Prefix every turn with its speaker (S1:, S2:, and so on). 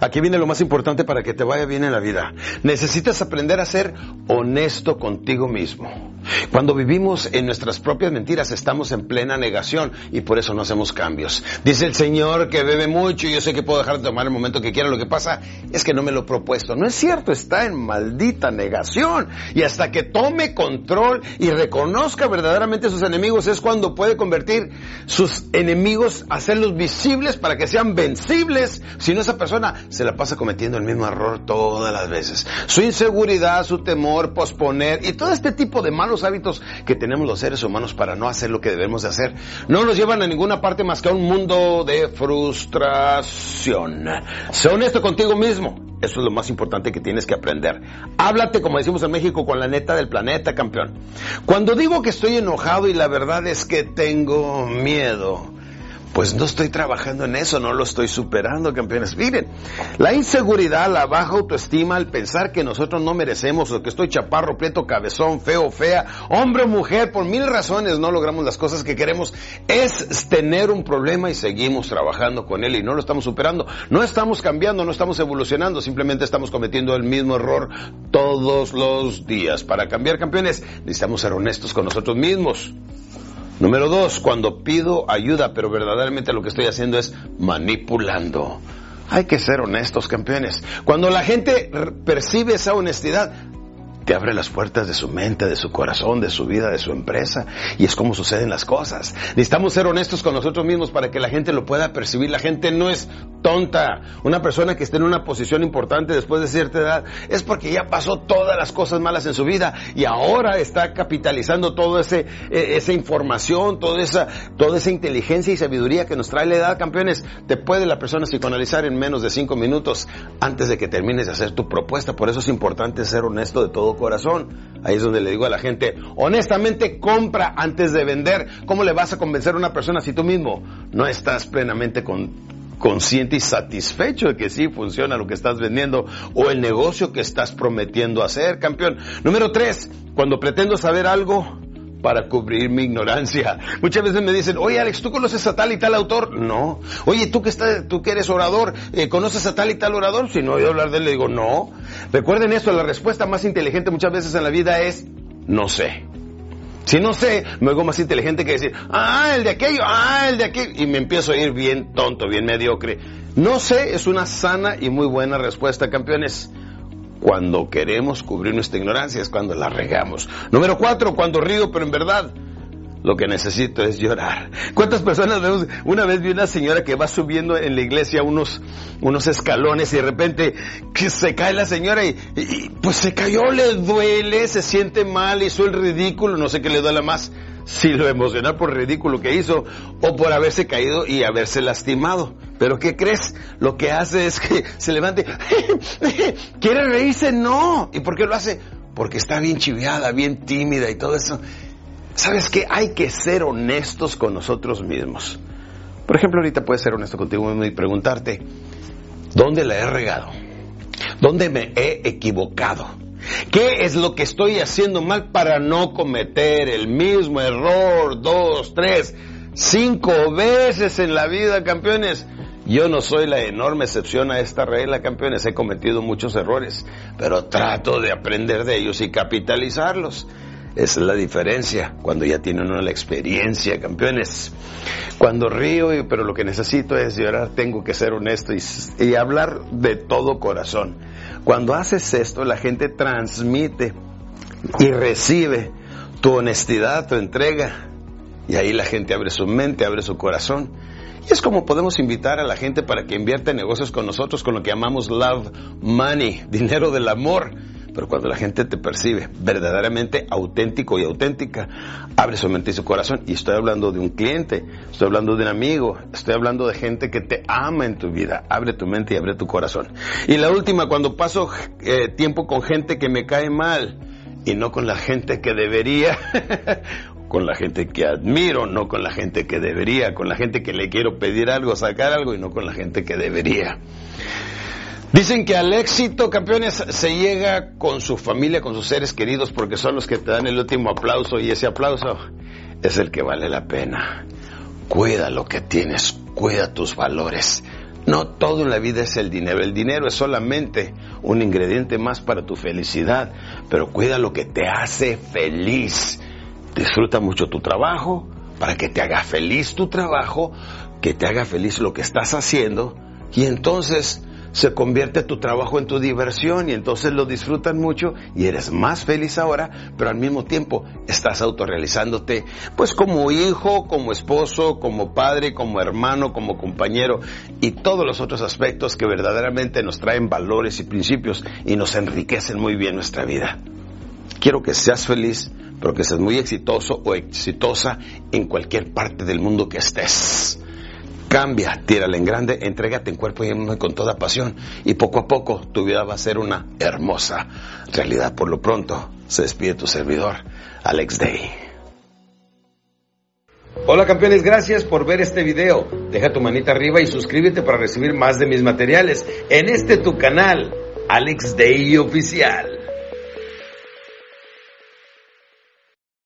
S1: Aquí viene lo más importante para que te vaya bien en la vida. Necesitas aprender a ser honesto contigo mismo. Cuando vivimos en nuestras propias mentiras estamos en plena negación y por eso no hacemos cambios. Dice el Señor que bebe mucho y yo sé que puedo dejar de tomar el momento que quiera. Lo que pasa es que no me lo he propuesto. No es cierto, está en maldita negación. Y hasta que tome control y reconozca verdaderamente sus enemigos es cuando puede convertir sus enemigos, hacerlos visibles para que sean vencibles. Si no, esa persona se la pasa cometiendo el mismo error todas las veces. Su inseguridad, su temor, posponer y todo este tipo de malos hábitos que tenemos los seres humanos para no hacer lo que debemos de hacer no nos llevan a ninguna parte más que a un mundo de frustración. Sé honesto contigo mismo. Eso es lo más importante que tienes que aprender. Háblate, como decimos en México, con la neta del planeta, campeón. Cuando digo que estoy enojado y la verdad es que tengo miedo, pues no estoy trabajando en eso, no lo estoy superando, campeones. Miren, la inseguridad, la baja autoestima, el pensar que nosotros no merecemos o que estoy chaparro, prieto, cabezón, feo, fea, hombre o mujer, por mil razones no logramos las cosas que queremos, es tener un problema y seguimos trabajando con él y no lo estamos superando. No estamos cambiando, no estamos evolucionando, simplemente estamos cometiendo el mismo error todos los días. Para cambiar, campeones, necesitamos ser honestos con nosotros mismos. Número dos, cuando pido ayuda, pero verdaderamente lo que estoy haciendo es manipulando. Hay que ser honestos, campeones. Cuando la gente percibe esa honestidad, te abre las puertas de su mente, de su corazón, de su vida, de su empresa. Y es como suceden las cosas. Necesitamos ser honestos con nosotros mismos para que la gente lo pueda percibir. La gente no es tonta. Una persona que esté en una posición importante después de cierta edad es porque ya pasó todas las cosas malas en su vida y ahora está capitalizando toda ese, esa información, toda esa, toda esa inteligencia y sabiduría que nos trae la edad, campeones. Te puede la persona psicoanalizar en menos de cinco minutos antes de que termines de hacer tu propuesta. Por eso es importante ser honesto de todo corazón. Ahí es donde le digo a la gente, honestamente compra antes de vender. ¿Cómo le vas a convencer a una persona si tú mismo no estás plenamente consciente y satisfecho de que sí funciona lo que estás vendiendo o el negocio que estás prometiendo hacer, campeón? Número tres, cuando pretendo saber algo, para cubrir mi ignorancia. Muchas veces me dicen, oye Alex, ¿tú conoces a tal y tal autor? No. Oye, ¿tú que, estás, tú que eres orador, eh, ¿conoces a tal y tal orador? Si no oído hablar de él, le digo, no. Recuerden esto, la respuesta más inteligente muchas veces en la vida es, no sé. Si no sé, me hago más inteligente que decir, ah, el de aquello, ah, el de aquello, y me empiezo a ir bien tonto, bien mediocre. No sé es una sana y muy buena respuesta, campeones. Cuando queremos cubrir nuestra ignorancia es cuando la regamos. Número cuatro, cuando río, pero en verdad lo que necesito es llorar. ¿Cuántas personas vemos? Una vez vi una señora que va subiendo en la iglesia unos, unos escalones y de repente que se cae la señora y, pues se cayó, le duele, se siente mal, hizo el ridículo, no sé qué le duele más si lo emocional por ridículo que hizo o por haberse caído y haberse lastimado. Pero ¿qué crees? Lo que hace es que se levante, quiere reírse, no. ¿Y por qué lo hace? Porque está bien chiviada, bien tímida y todo eso. ¿Sabes qué? Hay que ser honestos con nosotros mismos. Por ejemplo, ahorita puedes ser honesto contigo mismo y preguntarte, ¿dónde la he regado? ¿Dónde me he equivocado? ¿Qué es lo que estoy haciendo mal para no cometer el mismo error dos, tres, cinco veces en la vida, campeones? Yo no soy la enorme excepción a esta regla, campeones. He cometido muchos errores, pero trato de aprender de ellos y capitalizarlos. Es la diferencia cuando ya tienen una la experiencia, campeones. Cuando río, pero lo que necesito es llorar, tengo que ser honesto y, y hablar de todo corazón. Cuando haces esto, la gente transmite y recibe tu honestidad, tu entrega. Y ahí la gente abre su mente, abre su corazón y es como podemos invitar a la gente para que invierta en negocios con nosotros con lo que llamamos love money, dinero del amor. Pero cuando la gente te percibe verdaderamente auténtico y auténtica, abre su mente y su corazón. Y estoy hablando de un cliente, estoy hablando de un amigo, estoy hablando de gente que te ama en tu vida. Abre tu mente y abre tu corazón. Y la última, cuando paso eh, tiempo con gente que me cae mal y no con la gente que debería, con la gente que admiro, no con la gente que debería, con la gente que le quiero pedir algo, sacar algo y no con la gente que debería. Dicen que al éxito, campeones, se llega con su familia, con sus seres queridos, porque son los que te dan el último aplauso y ese aplauso es el que vale la pena. Cuida lo que tienes, cuida tus valores. No todo en la vida es el dinero, el dinero es solamente un ingrediente más para tu felicidad, pero cuida lo que te hace feliz. Disfruta mucho tu trabajo para que te haga feliz tu trabajo, que te haga feliz lo que estás haciendo y entonces se convierte tu trabajo en tu diversión y entonces lo disfrutan mucho y eres más feliz ahora, pero al mismo tiempo estás autorrealizándote pues como hijo, como esposo, como padre, como hermano, como compañero y todos los otros aspectos que verdaderamente nos traen valores y principios y nos enriquecen muy bien nuestra vida. Quiero que seas feliz, pero que seas muy exitoso o exitosa en cualquier parte del mundo que estés. Cambia, tírale en grande, entrégate en cuerpo y alma con toda pasión y poco a poco tu vida va a ser una hermosa realidad. Por lo pronto, se despide tu servidor, Alex Day. Hola campeones, gracias por ver este video. Deja tu manita arriba y suscríbete para recibir más de mis materiales en este tu canal, Alex Day Oficial.